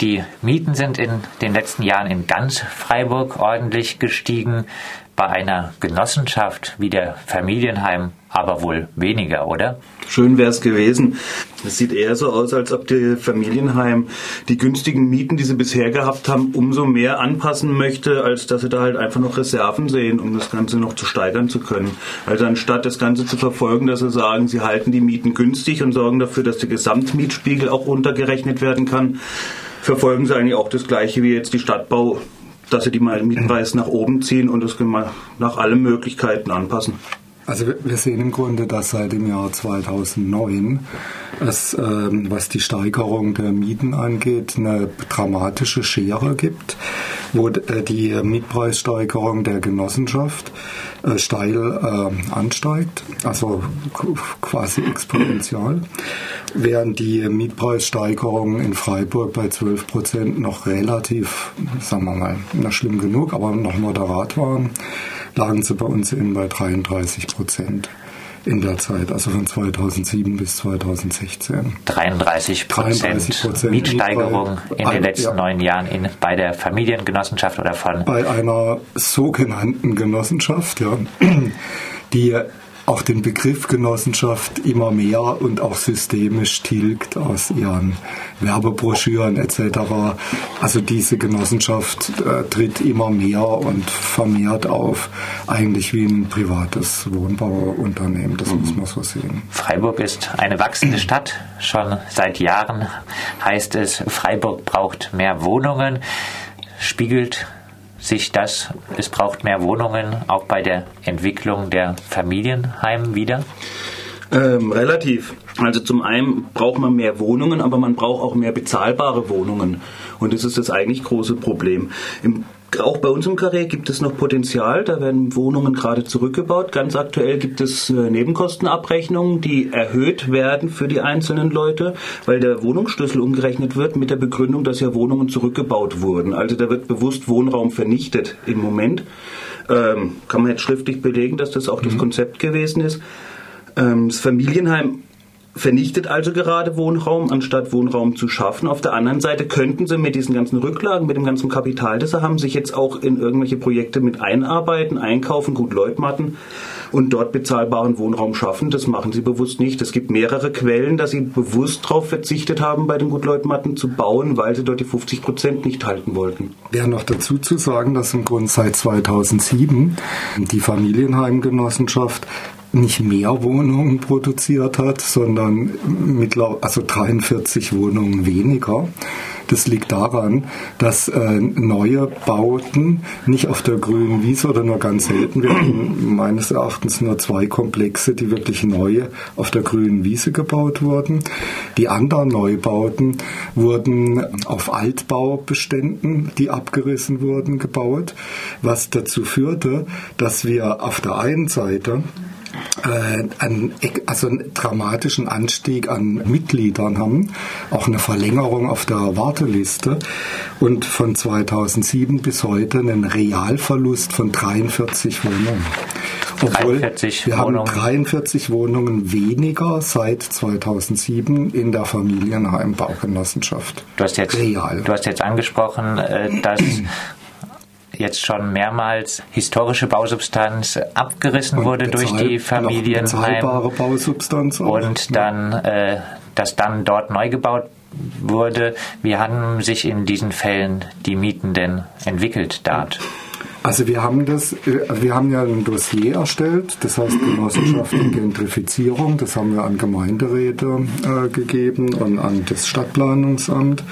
Die Mieten sind in den letzten Jahren in ganz Freiburg ordentlich gestiegen. Bei einer Genossenschaft wie der Familienheim aber wohl weniger, oder? Schön wäre es gewesen. Es sieht eher so aus, als ob die Familienheim die günstigen Mieten, die sie bisher gehabt haben, umso mehr anpassen möchte, als dass sie da halt einfach noch Reserven sehen, um das Ganze noch zu steigern zu können. Also anstatt das Ganze zu verfolgen, dass sie sagen, sie halten die Mieten günstig und sorgen dafür, dass der Gesamtmietspiegel auch runtergerechnet werden kann, verfolgen sie eigentlich auch das Gleiche wie jetzt die Stadtbau, dass sie die Mietpreise nach oben ziehen und das nach allen Möglichkeiten anpassen. Also wir sehen im Grunde, dass seit dem Jahr 2009 es, ähm, was die Steigerung der Mieten angeht, eine dramatische Schere gibt, wo äh, die Mietpreissteigerung der Genossenschaft äh, steil äh, ansteigt, also quasi exponentiell, während die Mietpreissteigerungen in Freiburg bei 12 Prozent noch relativ, sagen wir mal, na schlimm genug, aber noch moderat waren lagen sie bei uns eben bei 33 Prozent in der Zeit, also von 2007 bis 2016. 33 Prozent Mietsteigerung in den letzten ja, neun Jahren in, bei der Familiengenossenschaft oder von? Bei einer sogenannten Genossenschaft, ja, die auch den Begriff Genossenschaft immer mehr und auch systemisch tilgt aus ihren Werbebroschüren etc. Also diese Genossenschaft äh, tritt immer mehr und vermehrt auf, eigentlich wie ein privates Wohnbauunternehmen, das mhm. muss man so sehen. Freiburg ist eine wachsende Stadt, schon seit Jahren heißt es, Freiburg braucht mehr Wohnungen, spiegelt sich das, es braucht mehr Wohnungen auch bei der Entwicklung der Familienheime wieder? Ähm, relativ. Also zum einen braucht man mehr Wohnungen, aber man braucht auch mehr bezahlbare Wohnungen. Und das ist das eigentlich große Problem. Im auch bei uns im Karree gibt es noch Potenzial. Da werden Wohnungen gerade zurückgebaut. Ganz aktuell gibt es äh, Nebenkostenabrechnungen, die erhöht werden für die einzelnen Leute, weil der Wohnungsschlüssel umgerechnet wird mit der Begründung, dass ja Wohnungen zurückgebaut wurden. Also da wird bewusst Wohnraum vernichtet im Moment. Ähm, kann man jetzt schriftlich belegen, dass das auch mhm. das Konzept gewesen ist. Ähm, das Familienheim vernichtet also gerade Wohnraum, anstatt Wohnraum zu schaffen. Auf der anderen Seite könnten sie mit diesen ganzen Rücklagen, mit dem ganzen Kapital, das sie haben, sich jetzt auch in irgendwelche Projekte mit einarbeiten, einkaufen, gut Leutmatten und dort bezahlbaren Wohnraum schaffen. Das machen sie bewusst nicht. Es gibt mehrere Quellen, dass sie bewusst darauf verzichtet haben, bei den Gutleutmatten zu bauen, weil sie dort die 50 Prozent nicht halten wollten. Wäre noch dazu zu sagen, dass im Grunde seit 2007 die Familienheimgenossenschaft nicht mehr Wohnungen produziert hat, sondern mittlerweile, also 43 Wohnungen weniger. Das liegt daran, dass äh, neue Bauten nicht auf der grünen Wiese oder nur ganz selten, wir haben meines Erachtens nur zwei Komplexe, die wirklich neu auf der grünen Wiese gebaut wurden. Die anderen Neubauten wurden auf Altbaubeständen, die abgerissen wurden, gebaut, was dazu führte, dass wir auf der einen Seite einen, also einen dramatischen Anstieg an Mitgliedern haben, auch eine Verlängerung auf der Warteliste und von 2007 bis heute einen Realverlust von 43 Wohnungen. Obwohl 43 wir Wohnungen. haben 43 Wohnungen weniger seit 2007 in der Familienheimbaugenossenschaft. Du hast jetzt, Real. Du hast jetzt angesprochen, äh, dass jetzt schon mehrmals historische Bausubstanz abgerissen und wurde durch die Familienheim Bausubstanz auch. und dann äh, das dann dort neu gebaut wurde. Wie haben sich in diesen Fällen die Mieten denn entwickelt dort? Also wir haben das, äh, wir haben ja ein Dossier erstellt, das heißt Genossenschaft und Gentrifizierung, das haben wir an Gemeinderäte äh, gegeben und an das Stadtplanungsamt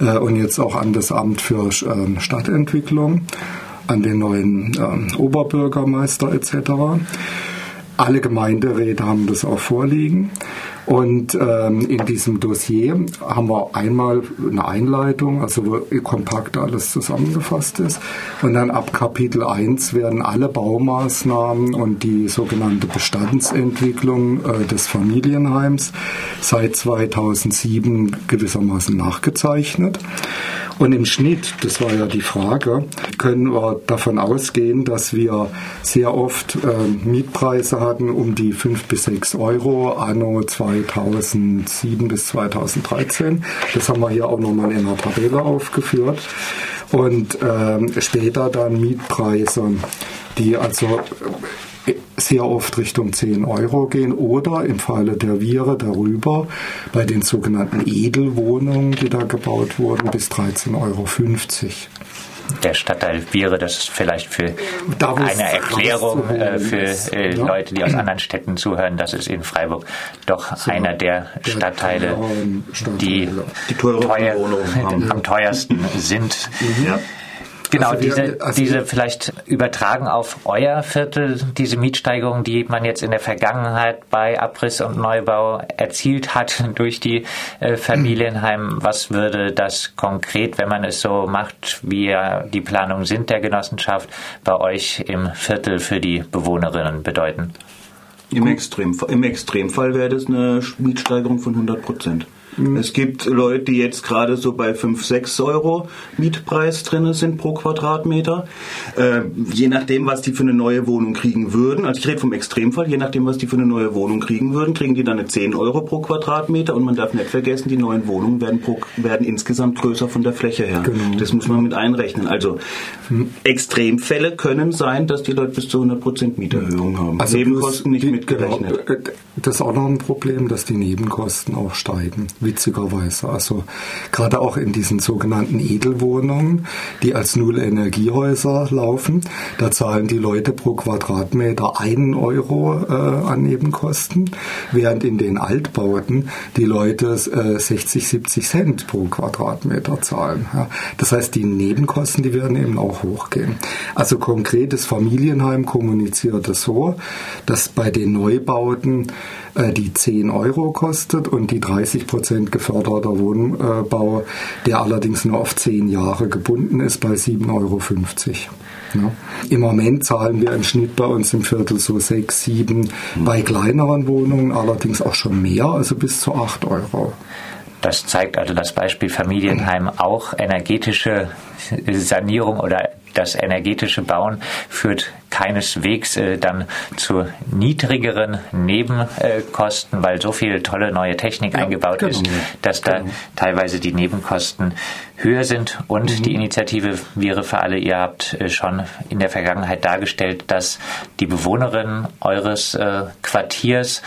äh, und jetzt auch an das Amt für äh, Stadtentwicklung, an den neuen äh, Oberbürgermeister etc. Alle Gemeinderäte haben das auch vorliegen. Und ähm, in diesem Dossier haben wir einmal eine Einleitung, also wo kompakt alles zusammengefasst ist. Und dann ab Kapitel 1 werden alle Baumaßnahmen und die sogenannte Bestandsentwicklung äh, des Familienheims seit 2007 gewissermaßen nachgezeichnet. Und im Schnitt, das war ja die Frage, können wir davon ausgehen, dass wir sehr oft äh, Mietpreise hatten um die 5 bis 6 Euro anno 2007 bis 2013. Das haben wir hier auch nochmal in der Tabelle aufgeführt. Und äh, später dann Mietpreise, die also sehr oft Richtung 10 Euro gehen oder im Falle der Viere darüber bei den sogenannten Edelwohnungen, die da gebaut wurden, bis 13,50 Euro. Der Stadtteil Viere, das ist vielleicht für da, eine Erklärung äh, für äh, ja. Leute, die aus anderen Städten zuhören, dass es in Freiburg doch so, einer der, der Stadtteile, die, die teuer, am teuersten sind. Mhm. Ja. Genau, also diese, also diese vielleicht übertragen auf euer Viertel, diese Mietsteigerung, die man jetzt in der Vergangenheit bei Abriss und Neubau erzielt hat durch die äh, Familienheim. Was würde das konkret, wenn man es so macht, wie ja die Planungen sind der Genossenschaft, bei euch im Viertel für die Bewohnerinnen bedeuten? Im, Extrem, Im Extremfall wäre das eine Mietsteigerung von 100 Prozent. Mhm. Es gibt Leute, die jetzt gerade so bei 5, 6 Euro Mietpreis drin sind pro Quadratmeter. Äh, je nachdem, was die für eine neue Wohnung kriegen würden, also ich rede vom Extremfall, je nachdem, was die für eine neue Wohnung kriegen würden, kriegen die dann eine 10 Euro pro Quadratmeter und man darf nicht vergessen, die neuen Wohnungen werden, pro, werden insgesamt größer von der Fläche her. Genau. Das muss man mit einrechnen. Also mhm. Extremfälle können sein, dass die Leute bis zu 100% Mieterhöhung haben. Also Nebenkosten nicht die, mitgerechnet. Genau, das ist auch noch ein Problem, dass die Nebenkosten auch steigen witzigerweise. Also gerade auch in diesen sogenannten Edelwohnungen, die als Null-Energiehäuser laufen, da zahlen die Leute pro Quadratmeter einen Euro äh, an Nebenkosten, während in den Altbauten die Leute äh, 60, 70 Cent pro Quadratmeter zahlen. Ja. Das heißt, die Nebenkosten, die werden eben auch hochgehen. Also konkretes Familienheim kommuniziert es so, dass bei den Neubauten äh, die 10 Euro kostet und die 30 Prozent geförderter Wohnbau, der allerdings nur auf 10 Jahre gebunden ist, bei 7,50 Euro. Ja. Im Moment zahlen wir im Schnitt bei uns im Viertel so 6, 7, bei kleineren Wohnungen allerdings auch schon mehr, also bis zu 8 Euro. Das zeigt also das Beispiel Familienheim auch energetische Sanierung oder das energetische Bauen führt keineswegs äh, dann zu niedrigeren Nebenkosten, weil so viel tolle neue Technik ja, eingebaut genau, ist, dass genau. da teilweise die Nebenkosten höher sind. Und mhm. die Initiative Viere für alle, ihr habt äh, schon in der Vergangenheit dargestellt, dass die Bewohnerinnen eures äh, Quartiers,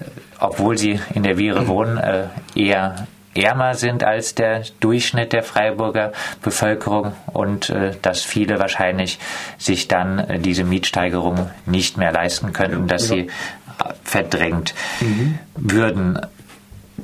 äh, obwohl sie in der Viere wohnen, äh, eher ärmer sind als der Durchschnitt der Freiburger Bevölkerung und äh, dass viele wahrscheinlich sich dann äh, diese Mietsteigerung nicht mehr leisten könnten, dass sie äh, verdrängt mhm. würden.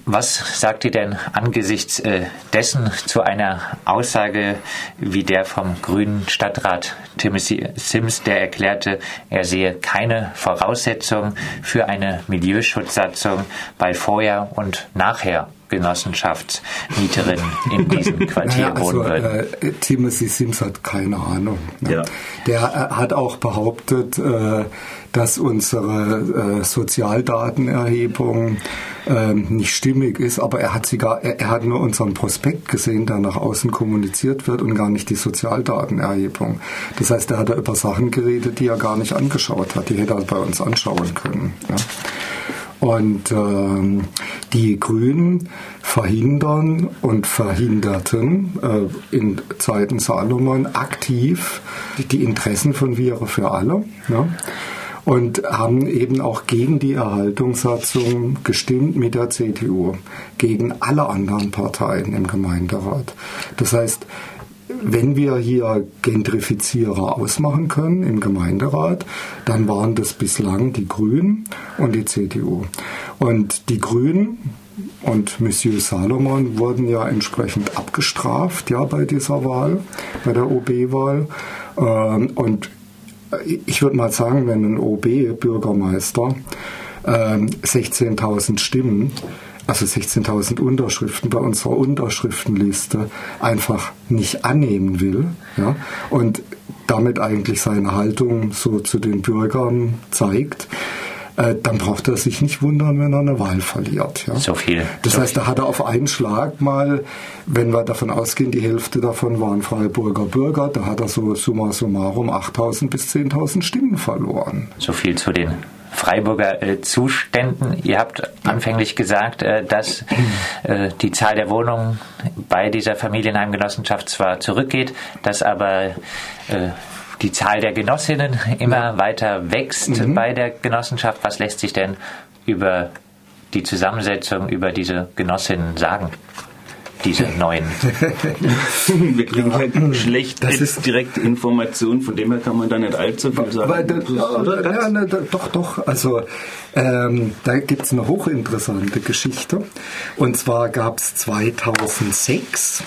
Was sagt ihr denn angesichts äh, dessen zu einer Aussage wie der vom grünen Stadtrat Timothy Sims, der erklärte, er sehe keine Voraussetzung für eine Milieuschutzsatzung bei vorher und nachher Genossenschaftsmieterinnen in diesem Quartier naja, also, wohnen würden. Äh, Timothy Sims hat keine Ahnung. Ne? Ja. Der äh, hat auch behauptet, äh, dass unsere äh, Sozialdatenerhebung äh, nicht stimmig ist, aber er hat, sogar, er, er, hat nur unseren Prospekt gesehen, der nach außen kommuniziert wird und gar nicht die Sozialdatenerhebung. Das heißt, er hat da über Sachen geredet, die er gar nicht angeschaut hat. Die hätte er bei uns anschauen können. Ja? Und ähm, die Grünen verhindern und verhinderten äh, in Zeiten Salomon aktiv die Interessen von Viere für alle. Ja? Und haben eben auch gegen die Erhaltungssatzung gestimmt mit der CDU, gegen alle anderen Parteien im Gemeinderat. Das heißt, wenn wir hier Gentrifizierer ausmachen können im Gemeinderat, dann waren das bislang die Grünen und die CDU. Und die Grünen und Monsieur Salomon wurden ja entsprechend abgestraft ja, bei dieser Wahl, bei der OB-Wahl. Ähm, und ich würde mal sagen, wenn ein OB-Bürgermeister 16.000 ähm, Stimmen also 16.000 Unterschriften bei unserer Unterschriftenliste einfach nicht annehmen will ja, und damit eigentlich seine Haltung so zu den Bürgern zeigt, äh, dann braucht er sich nicht wundern, wenn er eine Wahl verliert. Ja? So viel. Das so heißt, viel. da hat er auf einen Schlag mal, wenn wir davon ausgehen, die Hälfte davon waren Freiburger Bürger, da hat er so summa summarum 8.000 bis 10.000 Stimmen verloren. So viel zu den Freiburger äh, Zuständen. Ihr habt anfänglich gesagt, äh, dass äh, die Zahl der Wohnungen bei dieser Familienheimgenossenschaft zwar zurückgeht, dass aber äh, die Zahl der Genossinnen immer weiter wächst Mhm. bei der Genossenschaft. Was lässt sich denn über die Zusammensetzung, über diese Genossinnen sagen? Diese neuen. Wir kriegen halt schlecht das ist- direkte Informationen, von dem her kann man da nicht allzu viel sagen. Weil, da, Oder? ja, ne, da, doch, doch. Also ähm, da gibt es eine hochinteressante Geschichte. Und zwar gab es 2006 äh,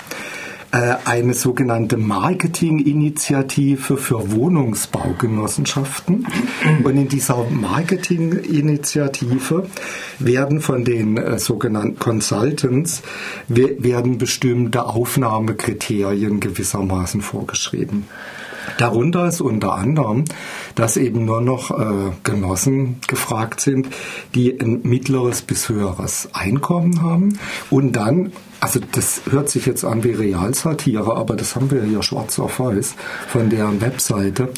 eine sogenannte Marketinginitiative für Wohnungsbaugenossenschaften. Und in dieser Marketinginitiative werden von den äh, sogenannten Consultants we- werden bestimmte Aufnahmekriterien gewissermaßen vorgeschrieben. Darunter ist unter anderem, dass eben nur noch äh, Genossen gefragt sind, die ein mittleres bis höheres Einkommen haben und dann, also das hört sich jetzt an wie Realsatire, aber das haben wir ja schwarz auf weiß von deren Webseite,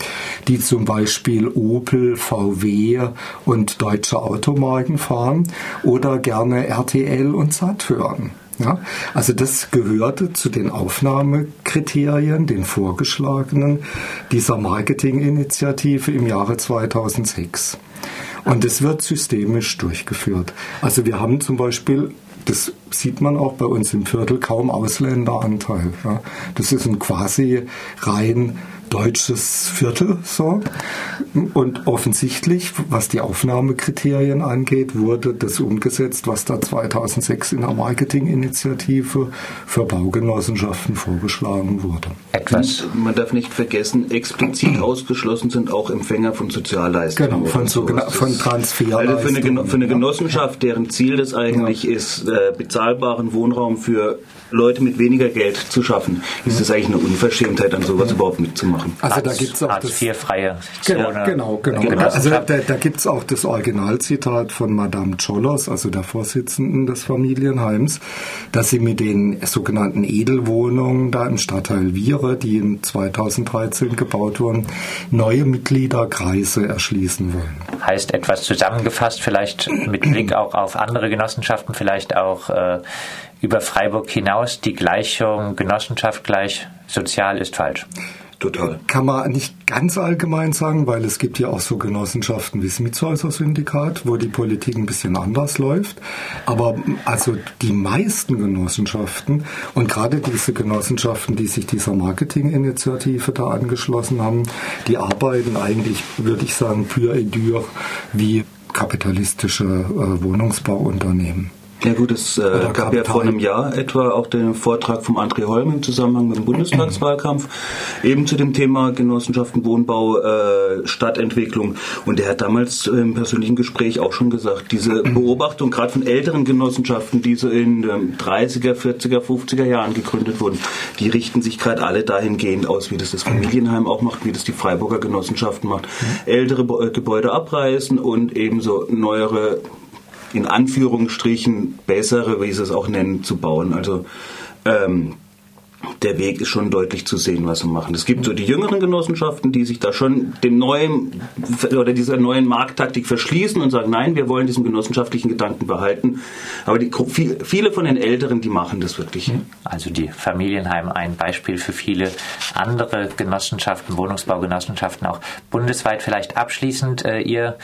die zum Beispiel Opel, VW und deutsche Automarken fahren oder gerne RTL und Sat hören. Ja, also das gehörte zu den Aufnahmekriterien, den vorgeschlagenen dieser Marketinginitiative im Jahre 2006. Und es wird systemisch durchgeführt. Also wir haben zum Beispiel, das sieht man auch bei uns im Viertel, kaum Ausländeranteil. Das ist ein quasi rein deutsches Viertel so. Und offensichtlich, was die Aufnahmekriterien angeht, wurde das umgesetzt, was da 2006 in der Marketinginitiative für Baugenossenschaften vorgeschlagen wurde. Etwas. Man darf nicht vergessen, explizit ausgeschlossen sind auch Empfänger von Sozialleistungen. Genau, von sowas. von Transferleistungen, Also für eine, für eine ja. Genossenschaft, deren Ziel das eigentlich ist, äh, bezahlbaren Wohnraum für Leute mit weniger Geld zu schaffen, ist es eigentlich eine Unverschämtheit, an sowas überhaupt mitzumachen. Also da gibt's auch das, Hartz-IV-freie Genau, Zone. genau, genau. Genossenschaft. Also da, da gibt es auch das Originalzitat von Madame Cholos, also der Vorsitzenden des Familienheims, dass sie mit den sogenannten Edelwohnungen da im Stadtteil Viere, die in 2013 gebaut wurden, neue Mitgliederkreise erschließen wollen. heißt etwas zusammengefasst, vielleicht mit Blick auch auf andere Genossenschaften, vielleicht auch äh, über Freiburg hinaus, die Gleichung Genossenschaft gleich sozial ist falsch. Total. Kann man nicht ganz allgemein sagen, weil es gibt ja auch so Genossenschaften wie das Mietshäuser Syndikat, wo die Politik ein bisschen anders läuft. Aber also die meisten Genossenschaften und gerade diese Genossenschaften, die sich dieser Marketinginitiative da angeschlossen haben, die arbeiten eigentlich, würde ich sagen, pur et dur wie kapitalistische äh, Wohnungsbauunternehmen. Ja gut, es äh, gab ja vor einem Jahr etwa auch den Vortrag vom André Holm im Zusammenhang mit dem Bundestagswahlkampf eben zu dem Thema Genossenschaften, Wohnbau, äh, Stadtentwicklung. Und er hat damals im persönlichen Gespräch auch schon gesagt, diese Beobachtung gerade von älteren Genossenschaften, die so in ähm, 30er, 40er, 50er Jahren gegründet wurden, die richten sich gerade alle dahingehend aus, wie das das Familienheim auch macht, wie das die Freiburger Genossenschaften macht. Ältere Bo- äh, Gebäude abreißen und ebenso neuere in Anführungsstrichen bessere, wie sie es auch nennen, zu bauen. Also ähm, der Weg ist schon deutlich zu sehen, was sie machen. Es gibt so die jüngeren Genossenschaften, die sich da schon dem neuen oder dieser neuen Markttaktik verschließen und sagen, nein, wir wollen diesen genossenschaftlichen Gedanken behalten. Aber die, viel- viele von den Älteren, die machen das wirklich. Also die Familienheim ein Beispiel für viele andere Genossenschaften, Wohnungsbaugenossenschaften auch bundesweit vielleicht abschließend. Äh, ihr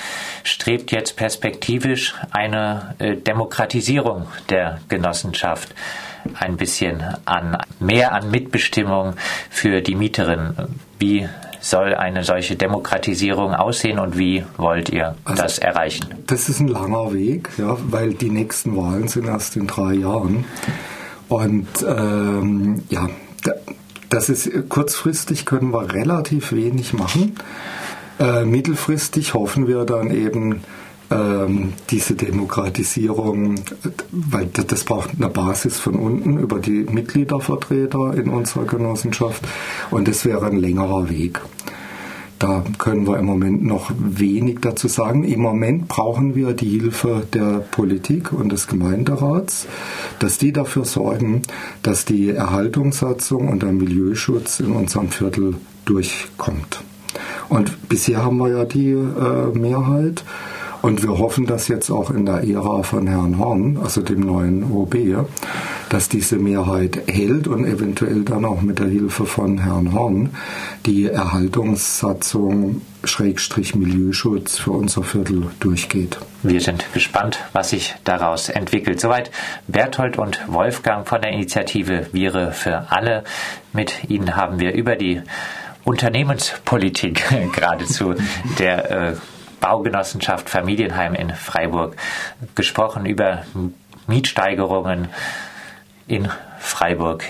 strebt jetzt perspektivisch eine äh, Demokratisierung der Genossenschaft ein bisschen an, mehr an Mitbestimmung für die Mieterin. Wie soll eine solche Demokratisierung aussehen und wie wollt ihr Also- das erreichen? Das ist ein langer Weg, ja, weil die nächsten Wahlen sind erst in drei Jahren. Und ähm, ja, da, das ist kurzfristig können wir relativ wenig machen. Äh, mittelfristig hoffen wir dann eben ähm, diese Demokratisierung, weil das braucht eine Basis von unten über die Mitgliedervertreter in unserer Genossenschaft und das wäre ein längerer Weg. Da können wir im Moment noch wenig dazu sagen. Im Moment brauchen wir die Hilfe der Politik und des Gemeinderats, dass die dafür sorgen, dass die Erhaltungssatzung und der Milieuschutz in unserem Viertel durchkommt. Und bisher haben wir ja die äh, Mehrheit. Und wir hoffen, dass jetzt auch in der Ära von Herrn Horn, also dem neuen OB, dass diese Mehrheit hält und eventuell dann auch mit der Hilfe von Herrn Horn die Erhaltungssatzung Schrägstrich Milieuschutz für unser Viertel durchgeht. Wir sind gespannt, was sich daraus entwickelt. Soweit Berthold und Wolfgang von der Initiative Viere für alle. Mit ihnen haben wir über die Unternehmenspolitik geradezu der äh, Baugenossenschaft Familienheim in Freiburg gesprochen, über Mietsteigerungen in Freiburg